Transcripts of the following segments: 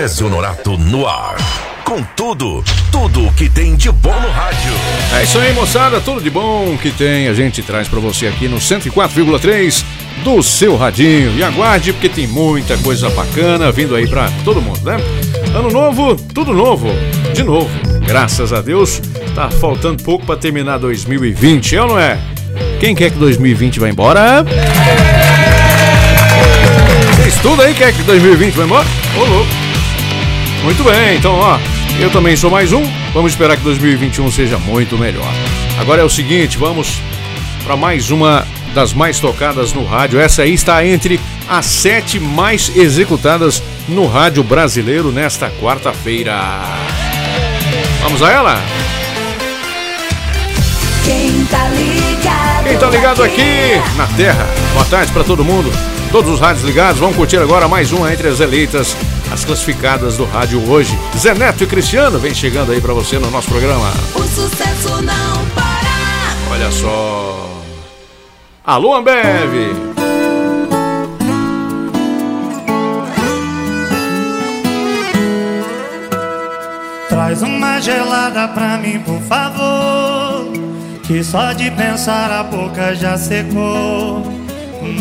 Clésio Norato no ar. Com tudo, tudo que tem de bom no rádio. É isso aí, moçada, tudo de bom que tem a gente traz para você aqui no 104,3 do seu radinho. E aguarde porque tem muita coisa bacana vindo aí para todo mundo, né? Ano novo, tudo novo, de novo. Graças a Deus, tá faltando pouco para terminar 2020, é ou não é? Quem quer que 2020 vá embora? Vocês tudo aí quer que 2020 vá embora? Ô louco. Muito bem, então ó, eu também sou mais um. Vamos esperar que 2021 seja muito melhor. Agora é o seguinte, vamos para mais uma das mais tocadas no rádio. Essa aí está entre as sete mais executadas no rádio brasileiro nesta quarta-feira. Vamos a ela? Quem tá ligado? Quem tá ligado aqui na Terra? Boa tarde para todo mundo. Todos os rádios ligados, vamos curtir agora mais uma entre as eleitas, as classificadas do rádio hoje. Zé Neto e Cristiano vem chegando aí para você no nosso programa. O sucesso não para. Olha só. Alô, Ambev! Traz uma gelada pra mim, por favor. Que só de pensar a boca já secou.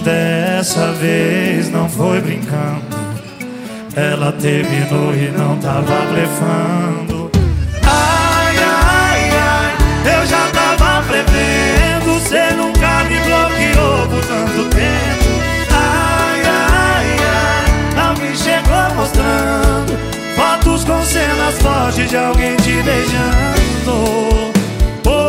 Dessa vez não foi brincando. Ela terminou e não tava blefando. Ai, ai, ai, eu já tava prevendo. Cê nunca me bloqueou por tanto tempo. Ai, ai, ai, alguém chegou mostrando fotos com cenas fortes de alguém te beijando. Oh, oh,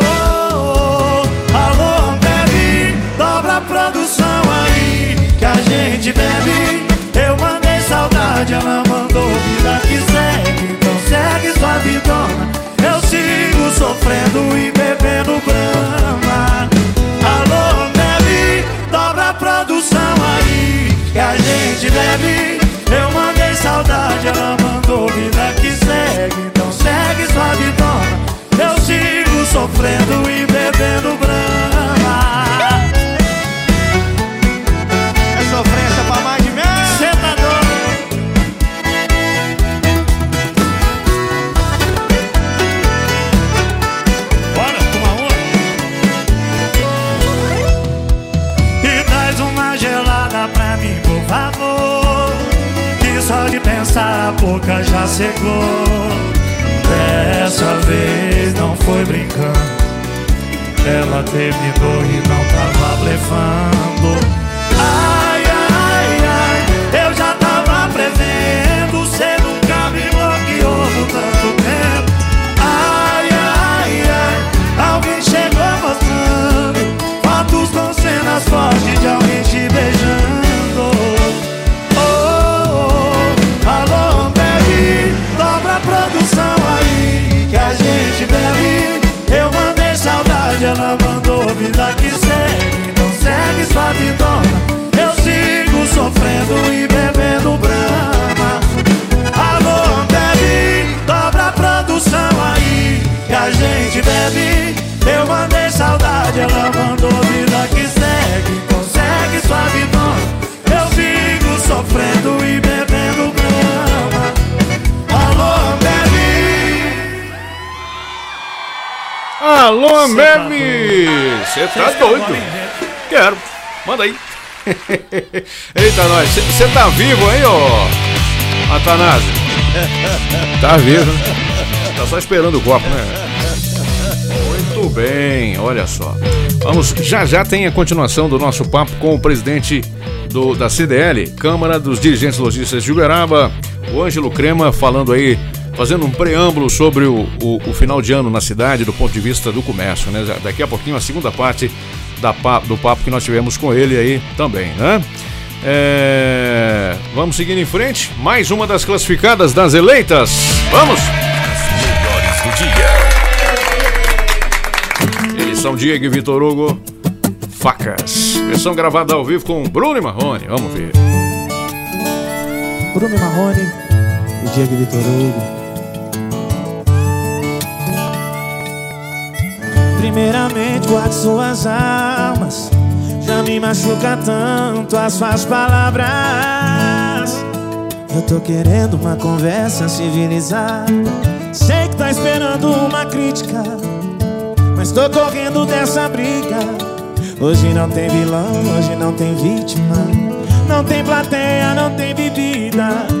oh. Alô, bebe, dobra a produção aí que a gente bebe. Eu mandei saudade, ela mandou vida que segue. Ambev! Você tá doido? Quero. Manda aí. Eita, nós. Você tá vivo aí, ô Atanásio? Tá vivo, né? Tá só esperando o copo, né? Muito bem, olha só. Vamos, já já tem a continuação do nosso papo com o presidente do, da CDL, Câmara dos Dirigentes Lojistas de Uberaba, o Ângelo Crema, falando aí, fazendo um preâmbulo sobre o, o, o final de ano na cidade do ponto de vista do comércio, né? Daqui a pouquinho a segunda parte da, do papo que nós tivemos com ele aí também, né? É, Vamos seguindo em frente, mais uma das classificadas das eleitas. Vamos! Melhores do dia. Eles são Diego e Vitor Hugo. Facas. Versão gravada ao vivo com Bruno e Marrone. Vamos ver. Bruno Marrone e Diego Vitor Hugo. Primeiramente, guarde suas almas. Já me machuca tanto as suas palavras. Eu tô querendo uma conversa civilizada. Sei que tá esperando uma crítica, mas tô correndo dessa briga. Hoje não tem vilão, hoje não tem vítima. Não tem plateia, não tem bebida.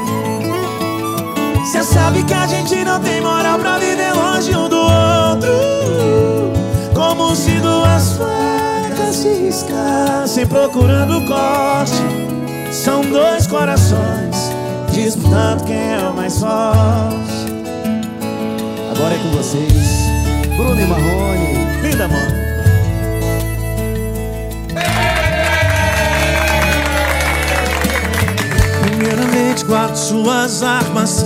Cê sabe que a gente não tem moral pra viver longe um do outro. Como se duas facas se riscassem procurando corte. São dois corações disputando quem é o mais forte. Agora é com vocês Bruno e Marrone. Linda, mano Primeiramente guardo suas armas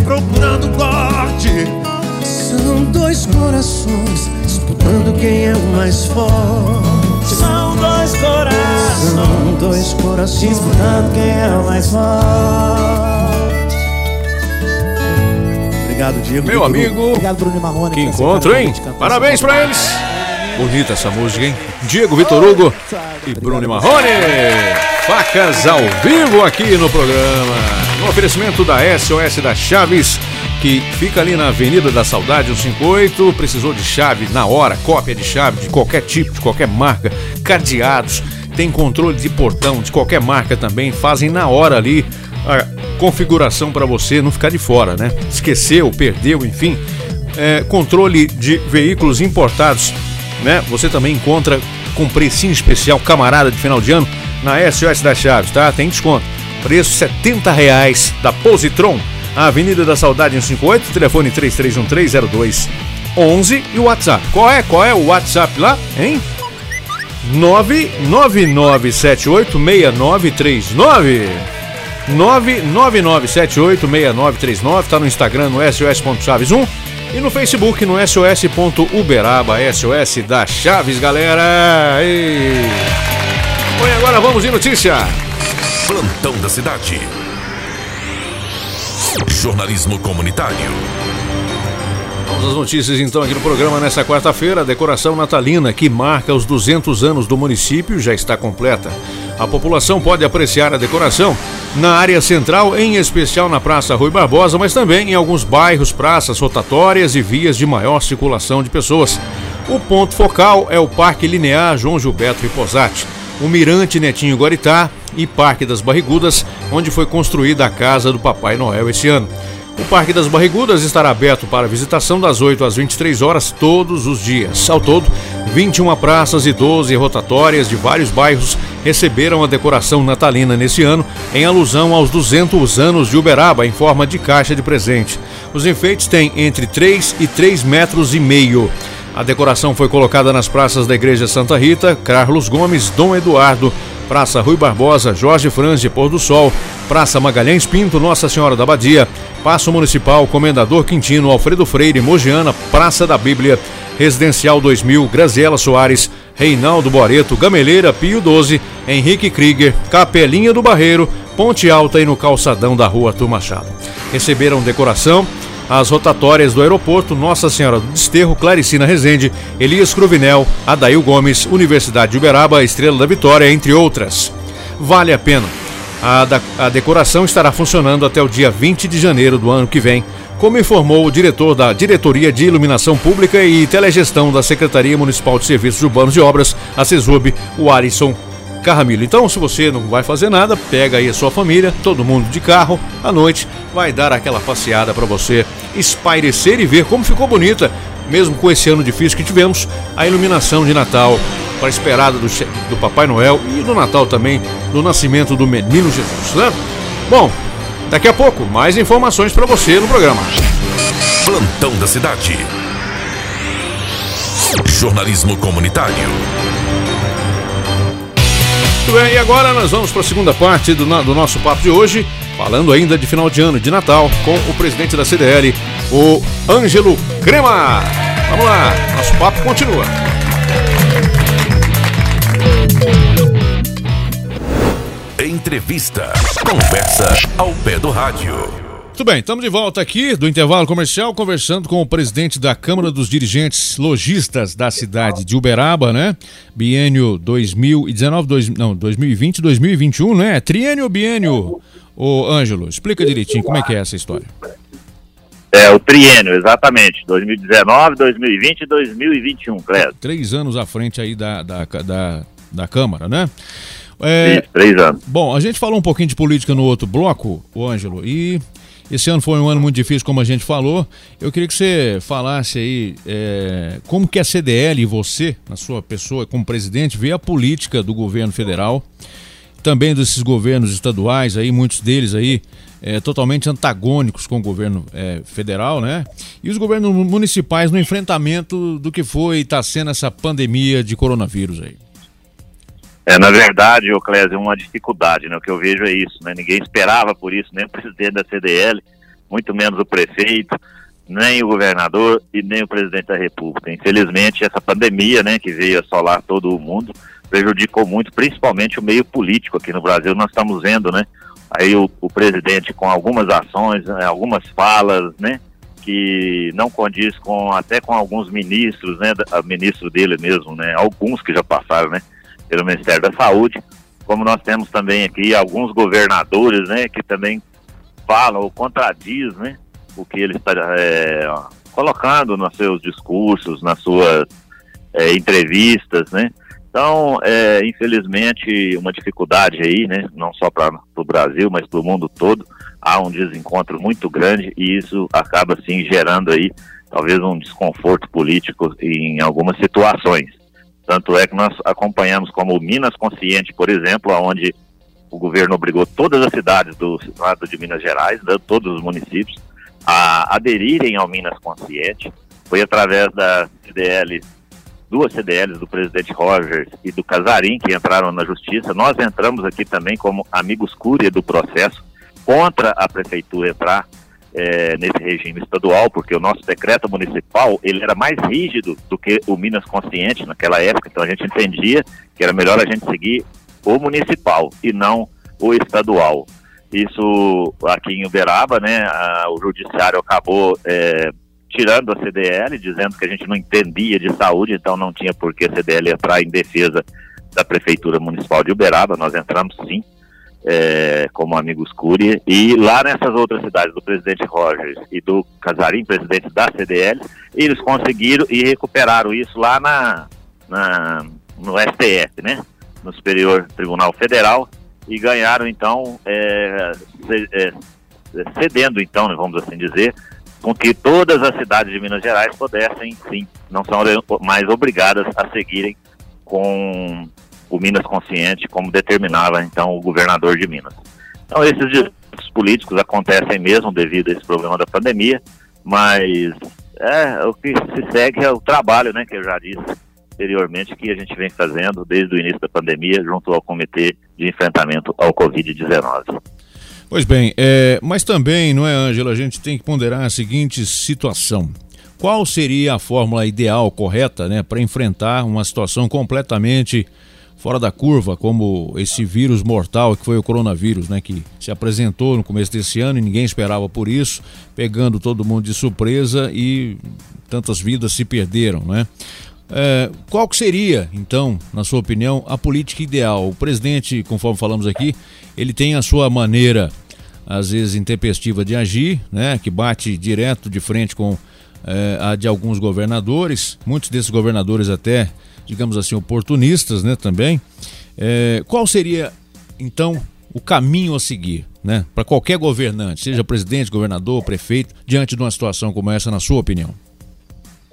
procurando corte São dois corações disputando quem é o mais forte São dois corações São dois corações disputando quem é o mais forte Obrigado, Diego. Meu amigo, Obrigado, Bruno Marrone. que encontro, hein? Parabéns pra eles. Bonita essa música, hein? Diego Vitor Hugo e Bruno Marrone. Facas ao vivo aqui no programa. No oferecimento da SOS da Chaves, que fica ali na Avenida da Saudade, 158. Precisou de chave na hora, cópia de chave de qualquer tipo, de qualquer marca, cadeados. Tem controle de portão de qualquer marca também. Fazem na hora ali a configuração para você não ficar de fora, né? Esqueceu, perdeu, enfim. É, controle de veículos importados né? Você também encontra com precinho especial, camarada de final de ano, na SOS das Chaves, tá? Tem desconto. Preço 70 reais da Positron, Avenida da Saudade 158, telefone 33130211 e o WhatsApp. Qual é? Qual é o WhatsApp lá, hein? 999786939 999786939 tá no Instagram no sos.chaves1 e no Facebook no sos.uberaba, SOS da Chaves, galera. E... Bom, e agora vamos de notícia. Plantão da cidade. Jornalismo comunitário. Vamos às notícias então aqui no programa nesta quarta-feira. A decoração natalina que marca os 200 anos do município já está completa. A população pode apreciar a decoração na área central, em especial na Praça Rui Barbosa, mas também em alguns bairros, praças rotatórias e vias de maior circulação de pessoas. O ponto focal é o Parque Linear João Gilberto Riposati, o Mirante Netinho Guaritá e Parque das Barrigudas, onde foi construída a casa do Papai Noel esse ano. O Parque das Barrigudas estará aberto para visitação das 8 às 23 horas todos os dias. Ao todo, 21 praças e 12 rotatórias de vários bairros receberam a decoração natalina nesse ano, em alusão aos 200 anos de Uberaba em forma de caixa de presente. Os enfeites têm entre 3 e 3 metros e meio. A decoração foi colocada nas praças da Igreja Santa Rita, Carlos Gomes, Dom Eduardo, Praça Rui Barbosa, Jorge Franze, Pôr do Sol, Praça Magalhães Pinto, Nossa Senhora da Badia, Paço Municipal, Comendador Quintino, Alfredo Freire, Mogiana, Praça da Bíblia, Residencial 2000, Graziela Soares, Reinaldo Boreto, Gameleira, Pio 12, Henrique Krieger, Capelinha do Barreiro, Ponte Alta e no calçadão da rua Arthur Machado. Receberam decoração as rotatórias do aeroporto Nossa Senhora do Desterro, Claricina Rezende, Elias Cruvinel, Adail Gomes, Universidade de Uberaba, Estrela da Vitória, entre outras. Vale a pena. A, da, a decoração estará funcionando até o dia 20 de janeiro do ano que vem, como informou o diretor da Diretoria de Iluminação Pública e Telegestão da Secretaria Municipal de Serviços Urbanos e Obras, a CESUB, o Alisson Carramilo. Então, se você não vai fazer nada, pega aí a sua família, todo mundo de carro, à noite, vai dar aquela passeada para você espairecer e ver como ficou bonita, mesmo com esse ano difícil que tivemos, a iluminação de Natal para a esperada do, do Papai Noel e do Natal também, do nascimento do Menino Jesus, né? Bom, daqui a pouco, mais informações para você no programa. Plantão da Cidade. Jornalismo comunitário. Muito bem, e agora nós vamos para a segunda parte do, do, nosso papo de hoje, falando ainda de final de ano, de Natal, com o presidente da CDL, o Ângelo Crema. Vamos lá, nosso papo continua. Entrevista. Conversa ao pé do rádio. Muito bem, estamos de volta aqui do intervalo comercial, conversando com o presidente da Câmara dos Dirigentes Logistas da cidade de Uberaba, né? Biênio 2019, dois, não, 2020, 2021, né? Triênio ou biênio, ô Ângelo? Explica direitinho como é que é essa história. É, o triênio, exatamente. 2019, 2020 e 2021, Cléber. Três anos à frente aí da, da, da, da Câmara, né? É, Isso, três anos. Bom, a gente falou um pouquinho de política no outro bloco, o Ângelo, e esse ano foi um ano muito difícil, como a gente falou. Eu queria que você falasse aí é, como que a CDL e você, na sua pessoa como presidente, vê a política do governo federal, também desses governos estaduais aí, muitos deles aí é, totalmente antagônicos com o governo é, federal, né? E os governos municipais no enfrentamento do que foi e está sendo essa pandemia de coronavírus aí. É, na verdade, o Clésio, uma dificuldade, né? O que eu vejo é isso, né? Ninguém esperava por isso, nem o presidente da CDL, muito menos o prefeito, nem o governador e nem o presidente da República. Infelizmente, essa pandemia, né, que veio assolar todo o mundo, prejudicou muito, principalmente o meio político aqui no Brasil. Nós estamos vendo, né, aí o, o presidente com algumas ações, né, algumas falas, né, que não condiz com até com alguns ministros, né, ministro dele mesmo, né, alguns que já passaram, né, pelo Ministério da Saúde, como nós temos também aqui alguns governadores, né, que também falam ou contradiz, né, o que ele está é, colocando nos seus discursos, nas suas é, entrevistas, né. Então, é, infelizmente, uma dificuldade aí, né, não só para o Brasil, mas para o mundo todo, há um desencontro muito grande e isso acaba, sim, gerando aí talvez um desconforto político em algumas situações. Tanto é que nós acompanhamos como Minas Consciente, por exemplo, onde o governo obrigou todas as cidades do estado de Minas Gerais, né, todos os municípios, a aderirem ao Minas Consciente. Foi através da CDL, duas CDLs do presidente Rogers e do Casarim, que entraram na justiça. Nós entramos aqui também como amigos cúria do processo contra a prefeitura entrar é, nesse regime estadual, porque o nosso decreto municipal ele era mais rígido do que o Minas Consciente naquela época, então a gente entendia que era melhor a gente seguir o municipal e não o estadual. Isso aqui em Uberaba, né, a, o judiciário acabou é, tirando a CDL, dizendo que a gente não entendia de saúde, então não tinha por que a CDL entrar em defesa da Prefeitura Municipal de Uberaba, nós entramos sim, é, como amigos Cury, e lá nessas outras cidades do presidente Rogers e do Casarim, presidente da CDL, eles conseguiram e recuperaram isso lá na, na no STF, né? No Superior Tribunal Federal, e ganharam então, é, é, cedendo então, né, vamos assim dizer, com que todas as cidades de Minas Gerais pudessem, sim, não são mais obrigadas a seguirem com o Minas Consciente, como determinava então o governador de Minas. Então esses discursos políticos acontecem mesmo devido a esse problema da pandemia, mas é o que se segue é o trabalho, né, que eu já disse anteriormente, que a gente vem fazendo desde o início da pandemia junto ao Comitê de Enfrentamento ao Covid-19. Pois bem, é, mas também, não é, Ângela, a gente tem que ponderar a seguinte situação. qual seria a fórmula ideal, correta, né, para enfrentar uma situação completamente fora da curva, como esse vírus mortal que foi o coronavírus, né, que se apresentou no começo desse ano e ninguém esperava por isso, pegando todo mundo de surpresa e tantas vidas se perderam, né? É, qual que seria, então, na sua opinião, a política ideal? O presidente, conforme falamos aqui, ele tem a sua maneira, às vezes intempestiva de agir, né, que bate direto de frente com é, a de alguns governadores, muitos desses governadores até digamos assim, oportunistas, né, também. É, qual seria, então, o caminho a seguir, né, para qualquer governante, seja presidente, governador, prefeito, diante de uma situação como essa, na sua opinião?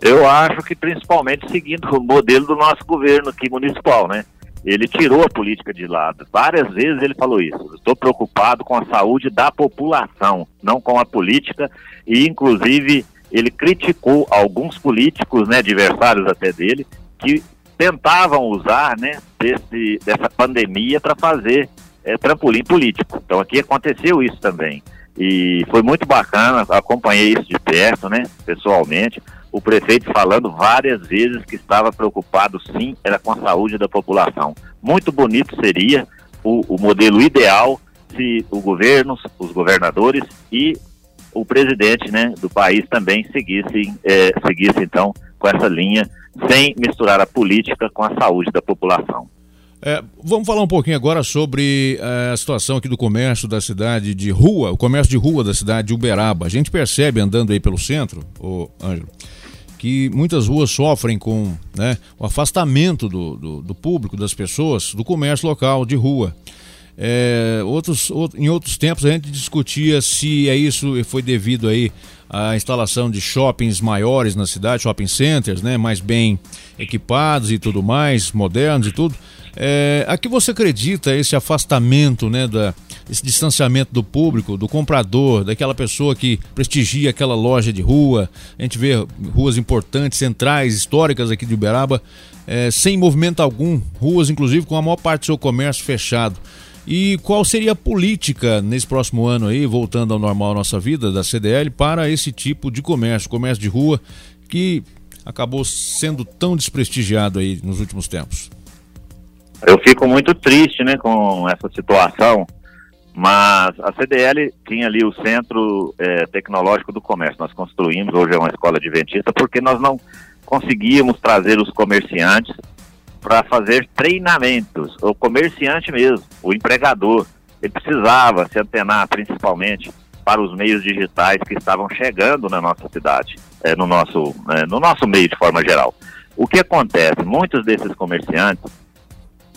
Eu acho que principalmente seguindo o modelo do nosso governo aqui municipal, né? Ele tirou a política de lado. Várias vezes ele falou isso. Estou preocupado com a saúde da população, não com a política. E, inclusive, ele criticou alguns políticos, né, adversários até dele, que tentavam usar né, desse, dessa pandemia para fazer é, trampolim político. Então aqui aconteceu isso também. E foi muito bacana, acompanhei isso de perto, né, pessoalmente. O prefeito falando várias vezes que estava preocupado, sim, era com a saúde da população. Muito bonito seria o, o modelo ideal se o governo, os governadores e o presidente né, do país também seguissem, é, seguisse então com essa linha sem misturar a política com a saúde da população. É, vamos falar um pouquinho agora sobre é, a situação aqui do comércio da cidade de rua, o comércio de rua da cidade de Uberaba. A gente percebe andando aí pelo centro, o Ângelo, que muitas ruas sofrem com né, o afastamento do, do, do, público, das pessoas, do comércio local de rua. É, outros, em outros tempos a gente discutia se é isso foi devido aí a instalação de shoppings maiores na cidade, shopping centers, né, mais bem equipados e tudo mais, modernos e tudo. É, a que você acredita esse afastamento, né, da, esse distanciamento do público, do comprador, daquela pessoa que prestigia aquela loja de rua? A gente vê ruas importantes, centrais, históricas aqui de Uberaba, é, sem movimento algum, ruas inclusive com a maior parte do seu comércio fechado. E qual seria a política nesse próximo ano aí, voltando ao normal nossa vida da CDL, para esse tipo de comércio, comércio de rua, que acabou sendo tão desprestigiado aí nos últimos tempos? Eu fico muito triste, né, com essa situação, mas a CDL tinha ali o Centro é, Tecnológico do Comércio. Nós construímos, hoje é uma escola adventista, porque nós não conseguíamos trazer os comerciantes para fazer treinamentos, o comerciante mesmo, o empregador, ele precisava se antenar principalmente para os meios digitais que estavam chegando na nossa cidade, é, no, nosso, é, no nosso meio de forma geral. O que acontece? Muitos desses comerciantes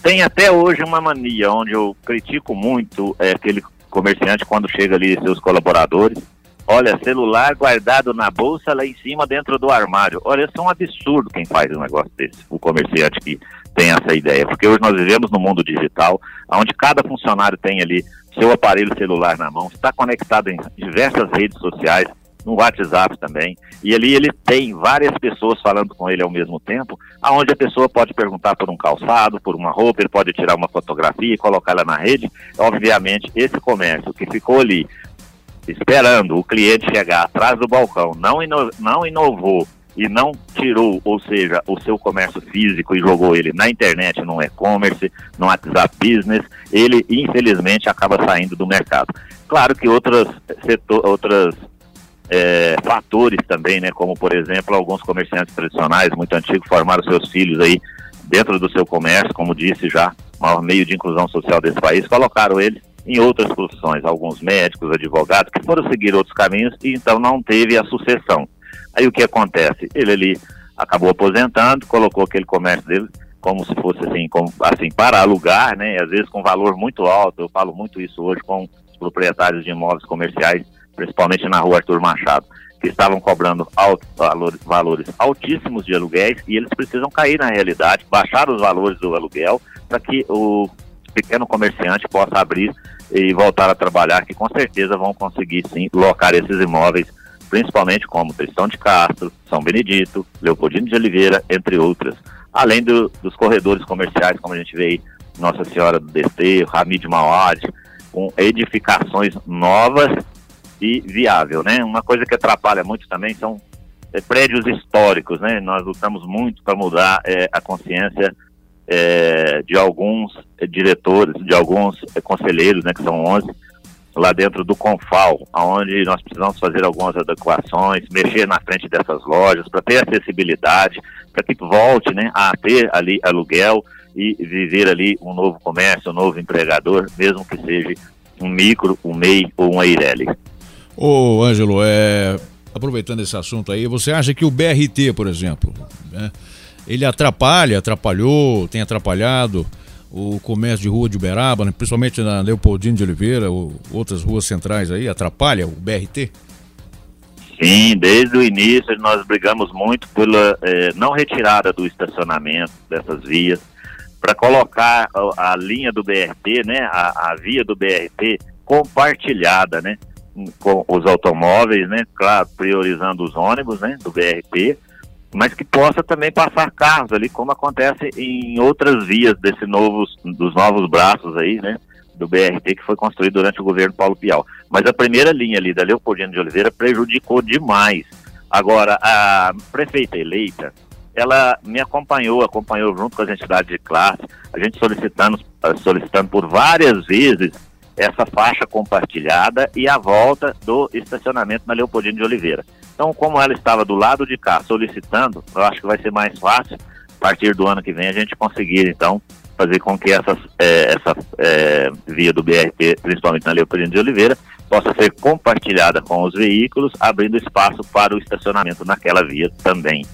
têm até hoje uma mania, onde eu critico muito é, aquele comerciante quando chega ali seus colaboradores, Olha, celular guardado na bolsa lá em cima dentro do armário. Olha, isso é um absurdo quem faz um negócio desse, o comerciante que tem essa ideia, porque hoje nós vivemos no mundo digital, onde cada funcionário tem ali seu aparelho celular na mão, está conectado em diversas redes sociais, no WhatsApp também, e ali ele tem várias pessoas falando com ele ao mesmo tempo, aonde a pessoa pode perguntar por um calçado, por uma roupa, ele pode tirar uma fotografia e colocá-la na rede. Obviamente, esse comércio que ficou ali esperando o cliente chegar atrás do balcão, não, ino não inovou e não tirou, ou seja, o seu comércio físico e jogou ele na internet, no e-commerce, no WhatsApp Business, ele infelizmente acaba saindo do mercado. Claro que outras, setor, outras é, fatores também, né, como por exemplo alguns comerciantes tradicionais muito antigos formaram seus filhos aí dentro do seu comércio, como disse já, maior meio de inclusão social desse país, colocaram eles em outras profissões, alguns médicos, advogados, que foram seguir outros caminhos e então não teve a sucessão. Aí o que acontece? Ele ali acabou aposentando, colocou aquele comércio dele como se fosse assim, como, assim para alugar, né? Às vezes com valor muito alto. Eu falo muito isso hoje com os proprietários de imóveis comerciais, principalmente na rua Arthur Machado, que estavam cobrando alto, valores, valores altíssimos de aluguéis e eles precisam cair na realidade, baixar os valores do aluguel para que o pequeno comerciante possa abrir e voltar a trabalhar, que com certeza vão conseguir sim locar esses imóveis, principalmente como Tristão de Castro, São Benedito, Leopoldino de Oliveira, entre outras. Além do, dos corredores comerciais, como a gente vê aí, Nossa Senhora do Desterro, Hamid Mawad, com edificações novas e viável, né? Uma coisa que atrapalha muito também são é, prédios históricos, né? Nós lutamos muito para mudar é, a consciência é, de alguns é, diretores, de alguns é, conselheiros, né, que são 11, lá dentro do Confal, onde nós precisamos fazer algumas adequações, mexer na frente dessas lojas, para ter acessibilidade, para que volte né, a ter ali aluguel e viver ali um novo comércio, um novo empregador, mesmo que seja um micro, um MEI ou um Eireli. Ô, Ângelo, é, aproveitando esse assunto aí, você acha que o BRT, por exemplo, né, ele atrapalha, atrapalhou, tem atrapalhado o comércio de rua de Uberaba, né, principalmente na Leopoldino de Oliveira, ou outras ruas centrais aí, atrapalha o BRT? Sim, desde o início nós brigamos muito pela eh, não retirada do estacionamento dessas vias, para colocar a, a, linha do BRT, né, a, a, via do BRT compartilhada, né, com os automóveis, né, claro, priorizando os ônibus, né, do BRT, mas que possa também passar carros ali, como acontece em outras vias desse novos, dos novos braços aí, né, do BRT que foi construído durante o governo Paulo Pial. Mas a primeira linha ali da Leopoldino de Oliveira prejudicou demais. Agora, a prefeita eleita, ela me acompanhou, acompanhou junto com as entidades de classe, a gente solicitando, solicitando por várias vezes essa faixa compartilhada e a volta do estacionamento na Leopoldino de Oliveira. Então, como ela estava do lado de cá solicitando, eu acho que vai ser mais fácil, a partir do ano que vem, a gente conseguir, então, fazer com que essas, é, essa é, via do BRT, principalmente na Leopoldino de Oliveira, possa ser compartilhada com os veículos, abrindo espaço para o estacionamento naquela via também.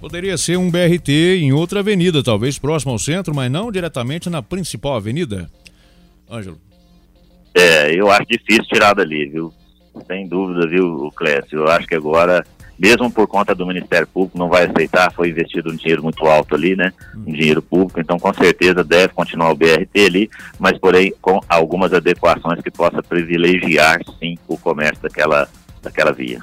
Poderia ser um BRT em outra avenida, talvez próximo ao centro, mas não diretamente na principal avenida? Ângelo. É, eu acho difícil tirar dali, viu? Sem dúvida, viu, Clécio? Eu acho que agora, mesmo por conta do Ministério Público, não vai aceitar, foi investido um dinheiro muito alto ali, né? Um dinheiro público, então com certeza deve continuar o BRT ali, mas porém com algumas adequações que possa privilegiar, sim, o comércio daquela, daquela via.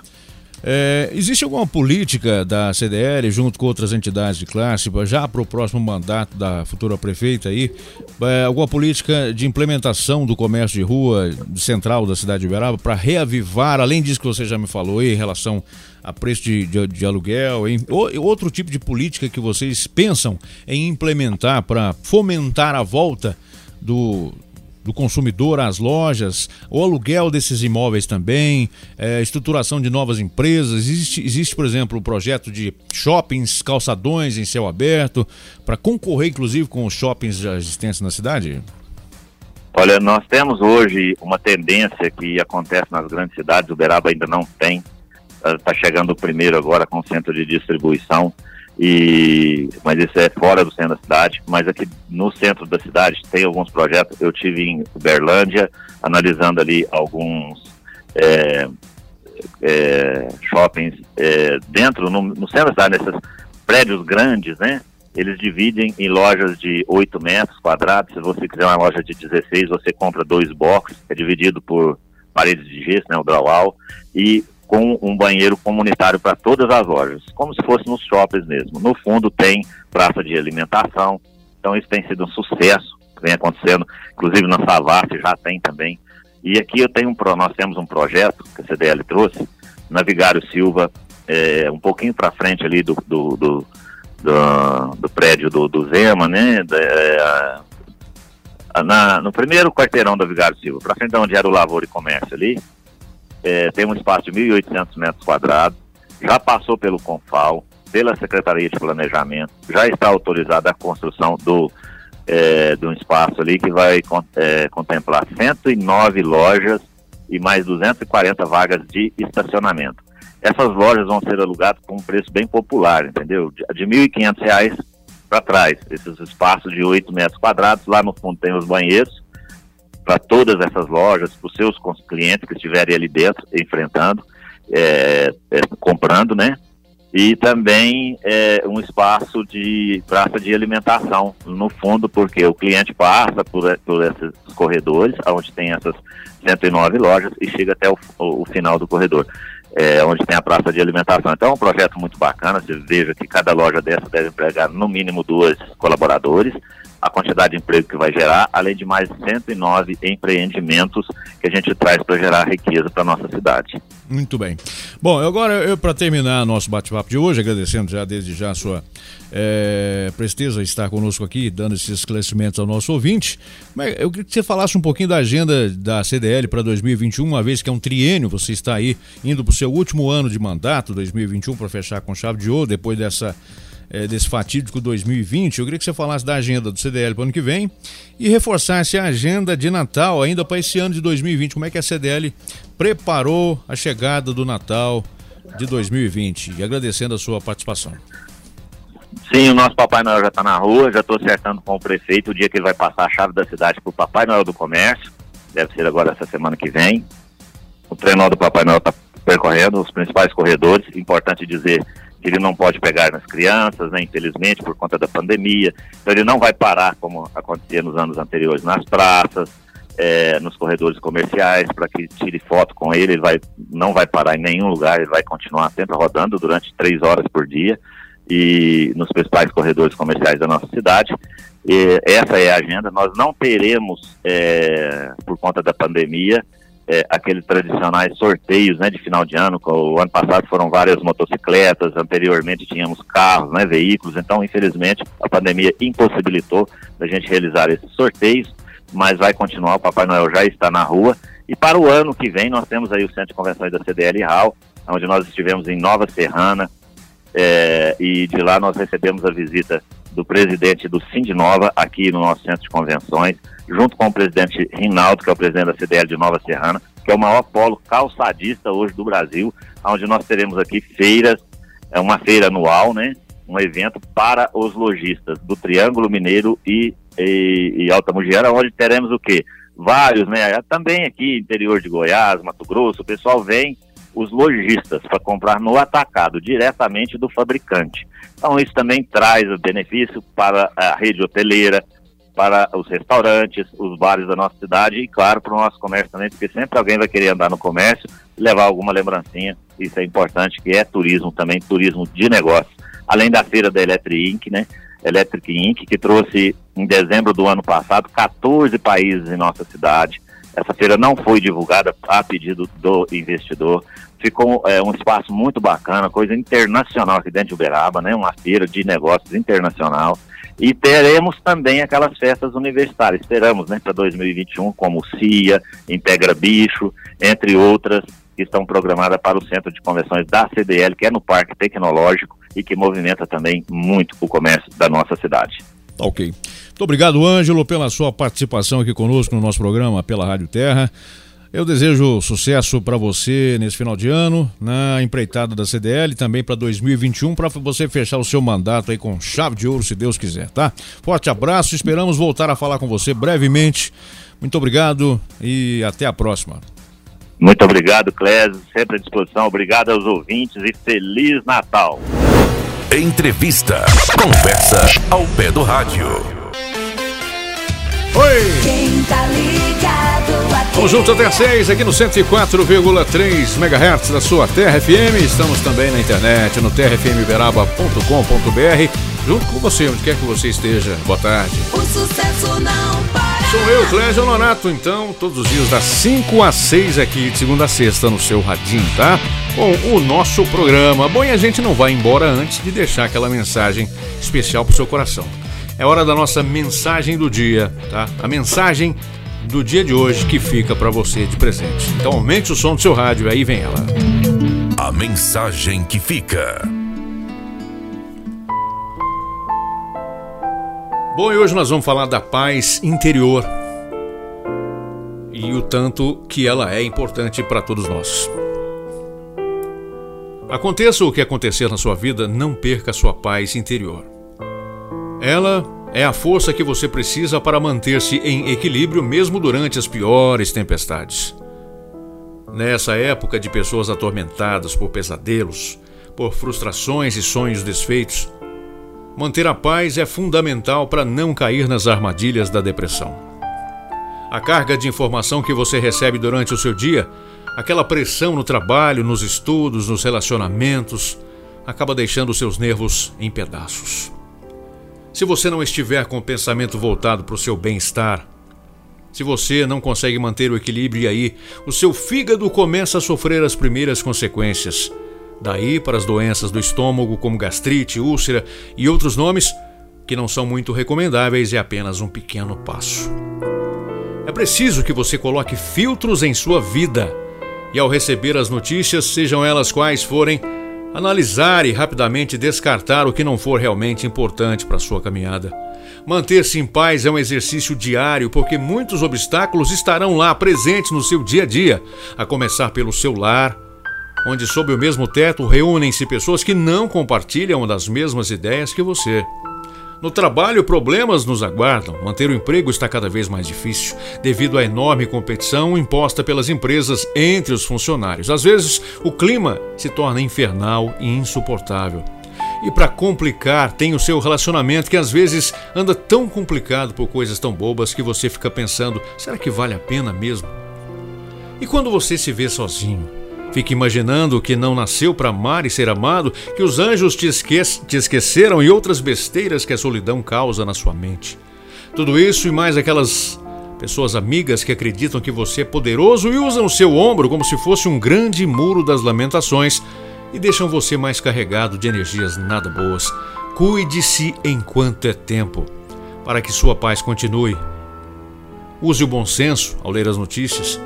É, existe alguma política da CDL, junto com outras entidades de classe, já para o próximo mandato da futura prefeita aí, é, alguma política de implementação do comércio de rua central da cidade de Uberaba para reavivar, além disso que você já me falou aí, em relação a preço de, de, de aluguel, em, ou, outro tipo de política que vocês pensam em implementar para fomentar a volta do, do consumidor às lojas, o aluguel desses imóveis também, é, estruturação de novas empresas. Existe, existe, por exemplo, o projeto de shoppings, calçadões em céu aberto, para concorrer, inclusive, com os shoppings já existentes na cidade? Olha, nós temos hoje uma tendência que acontece nas grandes cidades, Uberaba ainda não tem, está chegando o primeiro agora com o centro de distribuição, e mas isso é fora do centro da cidade, mas aqui no centro da cidade tem alguns projetos. Eu tive em Uberlândia analisando ali alguns é, é, shoppings é, dentro no, no, centro da cidade, nesses prédios grandes, né? Eles dividem em lojas de 8 metros quadrados. Se você quiser uma loja de 16, você compra dois boxes, é dividido por paredes de gesso, né, o drywall, e com um banheiro comunitário para todas as lojas, como se fosse nos shoppings mesmo. No fundo tem praça de alimentação, então isso tem sido um sucesso, vem acontecendo, inclusive na Savassi já tem também. E aqui eu tenho um, nós temos um projeto que a CDL trouxe, Navigário Silva, é, um pouquinho para frente ali do, do, do, do, do prédio do, do Zema, né? É, na, no primeiro quarteirão da Vigário Silva, para frente de onde era o Lavoura e Comércio ali, é, tem um espaço de 1.800 metros quadrados, já passou pelo Confal, pela Secretaria de Planejamento, já está autorizada a construção do, é, de um espaço ali que vai é, contemplar 109 lojas e mais 240 vagas de estacionamento. Essas lojas vão ser alugadas com um preço bem popular, entendeu? De, R$ 1.500 para trás, esses espaços de 8 metros quadrados, lá no fundo tem os banheiros, para todas essas lojas, para os seus clientes que estiverem ali dentro, enfrentando, é, é, comprando, né? E também é, um espaço de praça de alimentação, no fundo, porque o cliente passa por, por esses corredores, onde tem essas 109 lojas, e chega até o, o final do corredor. É, onde tem a praça de alimentação. Então é um projeto muito bacana, você veja que cada loja dessa deve empregar no mínimo duas colaboradores, a quantidade de emprego que vai gerar, além de mais 109 empreendimentos que a gente traz para gerar riqueza para nossa cidade. Muito bem. Bom, agora para terminar nosso bate-papo de hoje, agradecendo já desde já a sua é, presteza estar conosco aqui, dando esses esclarecimentos ao nosso ouvinte. Mas eu queria que você falasse um pouquinho da agenda da CDL para 2021, uma vez que é um triênio, você está aí indo para o seu último ano de mandato, 2021, para fechar com chave de ouro, depois dessa é, desse fatídico 2020, eu queria que você falasse da agenda do CDL para o ano que vem e reforçasse a agenda de Natal ainda para esse ano de 2020. Como é que a CDL preparou a chegada do Natal de 2020? E agradecendo a sua participação. Sim, o nosso Papai Noel já está na rua, já estou acertando com o prefeito o dia que ele vai passar a chave da cidade para o Papai Noel do Comércio. Deve ser agora essa semana que vem. O trenó do Papai Noel está percorrendo os principais corredores. Importante dizer ele não pode pegar nas crianças, né, infelizmente, por conta da pandemia. Então ele não vai parar, como acontecia nos anos anteriores, nas praças, é, nos corredores comerciais, para que tire foto com ele. Ele vai, não vai parar em nenhum lugar, ele vai continuar sempre rodando durante três horas por dia e nos principais corredores comerciais da nossa cidade. E essa é a agenda. Nós não teremos, é, por conta da pandemia, é, aqueles tradicionais sorteios né, de final de ano. O ano passado foram várias motocicletas, anteriormente tínhamos carros, né, veículos. Então, infelizmente, a pandemia impossibilitou a gente realizar esses sorteios, mas vai continuar. O Papai Noel já está na rua. E para o ano que vem, nós temos aí o Centro de Convenções da CDL Hall, onde nós estivemos em Nova Serrana, é, e de lá nós recebemos a visita do presidente do Sindinova aqui no nosso centro de convenções, junto com o presidente Rinaldo, que é o presidente da CDL de Nova Serrana, que é o maior polo calçadista hoje do Brasil, onde nós teremos aqui feiras, é uma feira anual, né? Um evento para os lojistas do Triângulo Mineiro e, e, e Alta Mugiana, onde teremos o quê? Vários, né? Também aqui, interior de Goiás, Mato Grosso, o pessoal vem os lojistas para comprar no atacado, diretamente do fabricante. Então, isso também traz benefício para a rede hoteleira, para os restaurantes, os bares da nossa cidade e, claro, para o nosso comércio também, porque sempre alguém vai querer andar no comércio e levar alguma lembrancinha. Isso é importante, que é turismo também, turismo de negócio. Além da feira da Electric Inc., né? Electric Inc., que trouxe em dezembro do ano passado 14 países em nossa cidade. Essa feira não foi divulgada a pedido do investidor. Ficou é, um espaço muito bacana, coisa internacional aqui dentro de Uberaba, né? Uma feira de negócios internacional. E teremos também aquelas festas universitárias. Esperamos, né, para 2021, como CIA, Integra Bicho, entre outras, que estão programadas para o Centro de Convenções da CDL, que é no Parque Tecnológico e que movimenta também muito o comércio da nossa cidade. Ok. Muito obrigado, Ângelo, pela sua participação aqui conosco no nosso programa pela Rádio Terra. Eu desejo sucesso para você nesse final de ano, na empreitada da CDL, também para 2021, para você fechar o seu mandato aí com chave de ouro, se Deus quiser, tá? Forte abraço, esperamos voltar a falar com você brevemente. Muito obrigado e até a próxima. Muito obrigado, Clésio, sempre à disposição. Obrigado aos ouvintes e Feliz Natal. Entrevista. Conversa ao pé do rádio. Oi! Quem tá ligado Vamos juntos até às 6 aqui no 104,3 MHz da sua Terra FM. Estamos também na internet no terrafmberaba.com.br. Junto com você, onde quer que você esteja. Boa tarde. O sucesso não para. Sou eu, Clésio Nonato, então, todos os dias das 5 às 6 aqui, de segunda a sexta, no seu radinho, tá? Com o nosso programa. Bom, e a gente não vai embora antes de deixar aquela mensagem especial pro seu coração. É hora da nossa mensagem do dia, tá? A mensagem do dia de hoje que fica para você de presente. Então aumente o som do seu rádio e aí vem ela. A mensagem que fica. Bom, e hoje nós vamos falar da paz interior e o tanto que ela é importante para todos nós. Aconteça o que acontecer na sua vida, não perca a sua paz interior. Ela é a força que você precisa para manter-se em equilíbrio mesmo durante as piores tempestades. Nessa época de pessoas atormentadas por pesadelos, por frustrações e sonhos desfeitos, manter a paz é fundamental para não cair nas armadilhas da depressão. A carga de informação que você recebe durante o seu dia, aquela pressão no trabalho, nos estudos, nos relacionamentos, acaba deixando seus nervos em pedaços. Se você não estiver com o pensamento voltado para o seu bem-estar, se você não consegue manter o equilíbrio e aí o seu fígado começa a sofrer as primeiras consequências. Daí para as doenças do estômago, como gastrite, úlcera e outros nomes que não são muito recomendáveis, é apenas um pequeno passo. É preciso que você coloque filtros em sua vida e, ao receber as notícias, sejam elas quais forem, analisar e rapidamente descartar o que não for realmente importante para sua caminhada. Manter-se em paz é um exercício diário, porque muitos obstáculos estarão lá presentes no seu dia a dia, a começar pelo seu lar, onde, sob o mesmo teto, reúnem-se pessoas que não compartilham das mesmas ideias que você. No trabalho, problemas nos aguardam. Manter o emprego está cada vez mais difícil devido à enorme competição imposta pelas empresas entre os funcionários. Às vezes, o clima se torna infernal e insuportável. E para complicar, tem o seu relacionamento que às vezes anda tão complicado por coisas tão bobas que você fica pensando: será que vale a pena mesmo? E quando você se vê sozinho, fica imaginando que não nasceu para amar e ser amado, que os anjos te, esque te esqueceram e outras besteiras que a solidão causa na sua mente. Tudo isso e mais aquelas pessoas amigas que acreditam que você é poderoso e usam o seu ombro como se fosse um grande muro das lamentações e deixam você mais carregado de energias nada boas. Cuide-se enquanto é tempo, para que sua paz continue. Use o bom senso ao ler as notícias.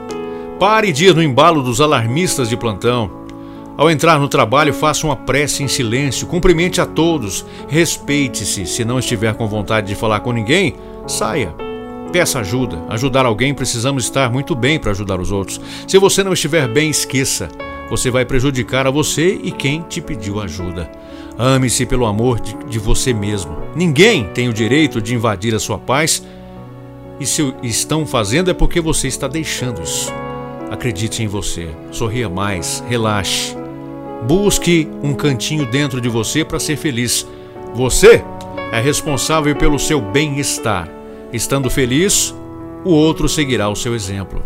Pare de ir no embalo dos alarmistas de plantão. Ao entrar no trabalho, faça uma prece em silêncio, cumprimente a todos, respeite-se. Se não estiver com vontade de falar com ninguém, saia. Peça ajuda. Ajudar alguém precisamos estar muito bem para ajudar os outros. Se você não estiver bem, esqueça você vai prejudicar a você e quem te pediu ajuda. Ame-se pelo amor de, de, você mesmo. Ninguém tem o direito de invadir a sua paz. E se estão fazendo é porque você está deixando isso. Acredite em você. Sorria mais. Relaxe. Busque um cantinho dentro de você para ser feliz. Você é responsável pelo seu bem-estar. Estando feliz, o outro seguirá o seu exemplo.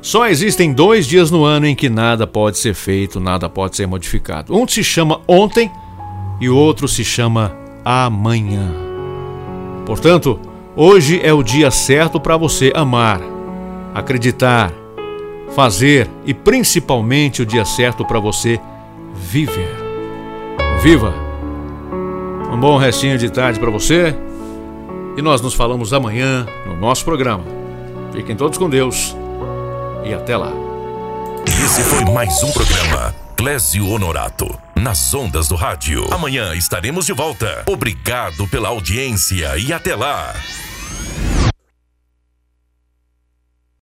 Só existem dois dias no ano em que nada pode ser feito, nada pode ser modificado. Um se chama ontem e o outro se chama amanhã. Portanto, hoje é o dia certo para você amar, acreditar, fazer e principalmente o dia certo para você viver. Viva! Um bom restinho de tarde para você e nós nos falamos amanhã no nosso programa. Fiquem todos com Deus e até lá. Esse foi mais um programa Clésio Honorato, nas ondas do rádio. Amanhã estaremos de volta. Obrigado pela audiência e até lá.